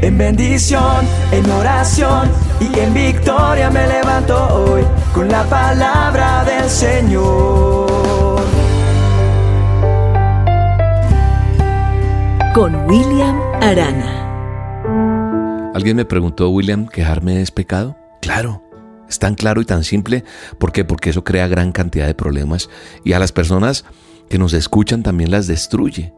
En bendición, en oración y en victoria me levanto hoy con la palabra del Señor. Con William Arana. Alguien me preguntó, William, ¿quejarme es pecado? Claro. Es tan claro y tan simple. ¿Por qué? Porque eso crea gran cantidad de problemas y a las personas que nos escuchan también las destruye.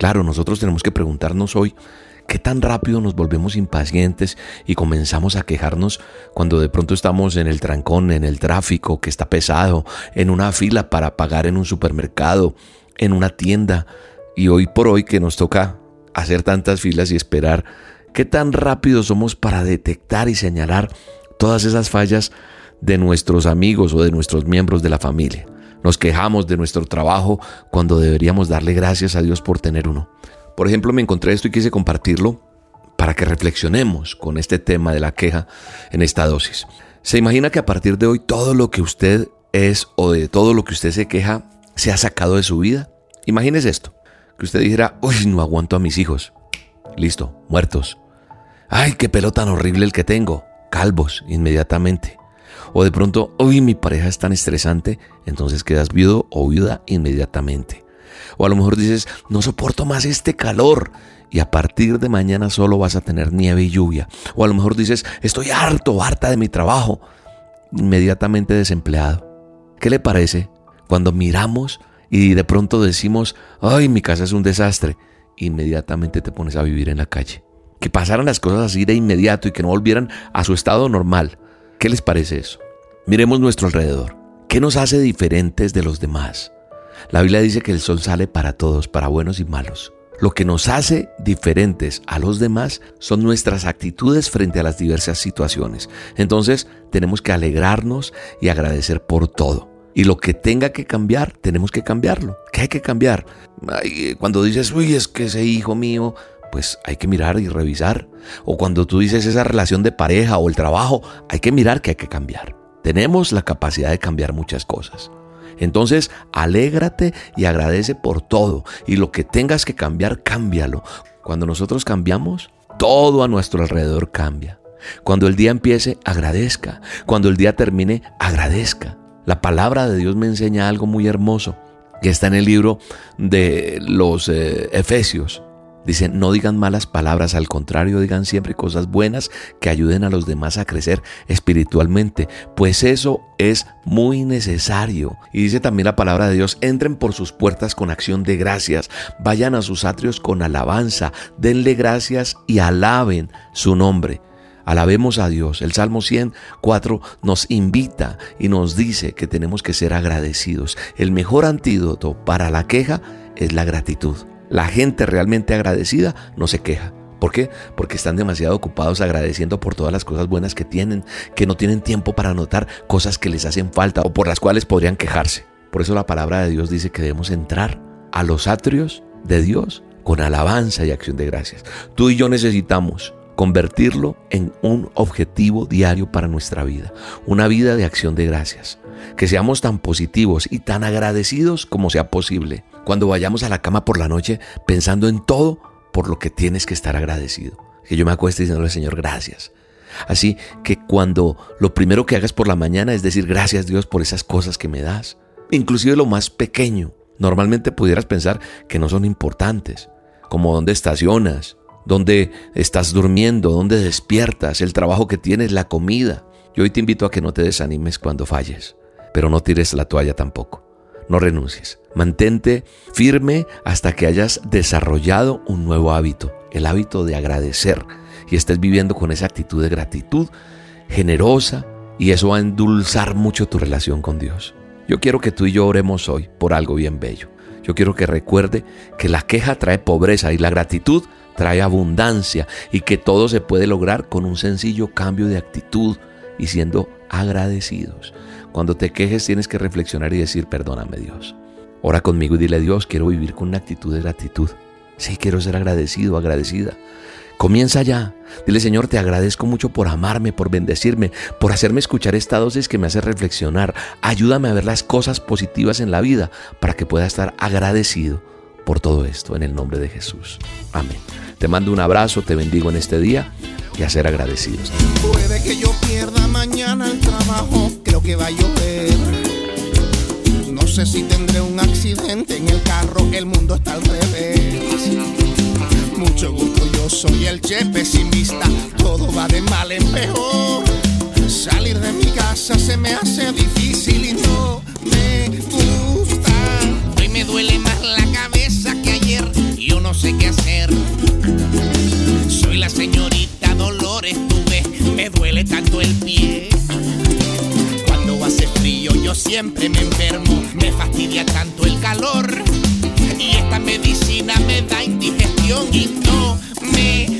Claro, nosotros tenemos que preguntarnos hoy, ¿qué tan rápido nos volvemos impacientes y comenzamos a quejarnos cuando de pronto estamos en el trancón, en el tráfico, que está pesado, en una fila para pagar en un supermercado, en una tienda, y hoy por hoy que nos toca hacer tantas filas y esperar, ¿qué tan rápido somos para detectar y señalar todas esas fallas de nuestros amigos o de nuestros miembros de la familia? Nos quejamos de nuestro trabajo cuando deberíamos darle gracias a Dios por tener uno. Por ejemplo, me encontré esto y quise compartirlo para que reflexionemos con este tema de la queja en esta dosis. ¿Se imagina que a partir de hoy todo lo que usted es o de todo lo que usted se queja se ha sacado de su vida? Imagínese esto, que usted dijera, uy, no aguanto a mis hijos. Listo, muertos. Ay, qué pelo tan horrible el que tengo. Calvos, inmediatamente. O de pronto, hoy mi pareja es tan estresante, entonces quedas viudo o viuda inmediatamente. O a lo mejor dices, no soporto más este calor y a partir de mañana solo vas a tener nieve y lluvia. O a lo mejor dices, estoy harto, harta de mi trabajo, inmediatamente desempleado. ¿Qué le parece cuando miramos y de pronto decimos, ay, mi casa es un desastre? Inmediatamente te pones a vivir en la calle. Que pasaran las cosas así de inmediato y que no volvieran a su estado normal. ¿Qué les parece eso? Miremos nuestro alrededor. ¿Qué nos hace diferentes de los demás? La Biblia dice que el sol sale para todos, para buenos y malos. Lo que nos hace diferentes a los demás son nuestras actitudes frente a las diversas situaciones. Entonces tenemos que alegrarnos y agradecer por todo. Y lo que tenga que cambiar, tenemos que cambiarlo. ¿Qué hay que cambiar? cuando dices, uy, es que ese hijo mío pues hay que mirar y revisar. O cuando tú dices esa relación de pareja o el trabajo, hay que mirar que hay que cambiar. Tenemos la capacidad de cambiar muchas cosas. Entonces, alégrate y agradece por todo. Y lo que tengas que cambiar, cámbialo. Cuando nosotros cambiamos, todo a nuestro alrededor cambia. Cuando el día empiece, agradezca. Cuando el día termine, agradezca. La palabra de Dios me enseña algo muy hermoso que está en el libro de los eh, Efesios. Dice, no digan malas palabras, al contrario, digan siempre cosas buenas que ayuden a los demás a crecer espiritualmente, pues eso es muy necesario. Y dice también la palabra de Dios, entren por sus puertas con acción de gracias, vayan a sus atrios con alabanza, denle gracias y alaben su nombre. Alabemos a Dios. El Salmo 104 nos invita y nos dice que tenemos que ser agradecidos. El mejor antídoto para la queja es la gratitud. La gente realmente agradecida no se queja. ¿Por qué? Porque están demasiado ocupados agradeciendo por todas las cosas buenas que tienen, que no tienen tiempo para notar cosas que les hacen falta o por las cuales podrían quejarse. Por eso la palabra de Dios dice que debemos entrar a los atrios de Dios con alabanza y acción de gracias. Tú y yo necesitamos convertirlo en un objetivo diario para nuestra vida, una vida de acción de gracias. Que seamos tan positivos y tan agradecidos como sea posible. Cuando vayamos a la cama por la noche pensando en todo por lo que tienes que estar agradecido. Que yo me acueste diciéndole, Señor, gracias. Así que cuando lo primero que hagas por la mañana es decir gracias Dios por esas cosas que me das, inclusive lo más pequeño, normalmente pudieras pensar que no son importantes, como dónde estacionas, dónde estás durmiendo, dónde despiertas, el trabajo que tienes, la comida. Yo hoy te invito a que no te desanimes cuando falles, pero no tires la toalla tampoco. No renuncies. Mantente firme hasta que hayas desarrollado un nuevo hábito, el hábito de agradecer y estés viviendo con esa actitud de gratitud generosa y eso va a endulzar mucho tu relación con Dios. Yo quiero que tú y yo oremos hoy por algo bien bello. Yo quiero que recuerde que la queja trae pobreza y la gratitud trae abundancia y que todo se puede lograr con un sencillo cambio de actitud y siendo agradecidos. Cuando te quejes tienes que reflexionar y decir, perdóname Dios. Ora conmigo y dile, Dios, quiero vivir con una actitud de gratitud. Sí, quiero ser agradecido, agradecida. Comienza ya. Dile, Señor, te agradezco mucho por amarme, por bendecirme, por hacerme escuchar esta dosis que me hace reflexionar. Ayúdame a ver las cosas positivas en la vida para que pueda estar agradecido por todo esto, en el nombre de Jesús. Amén. Te mando un abrazo, te bendigo en este día y a ser agradecidos. Puede que yo pierda mañana el trabajo, creo que va a llover. No sé si tendré un accidente en el carro, el mundo está al revés. Mucho gusto, yo soy el chef pesimista, todo va de mal en peor. Salir de mi casa se me hace difícil qué hacer. Soy la señorita Dolores, tú ves, me duele tanto el pie. Cuando hace frío yo siempre me enfermo, me fastidia tanto el calor. Y esta medicina me da indigestión y no me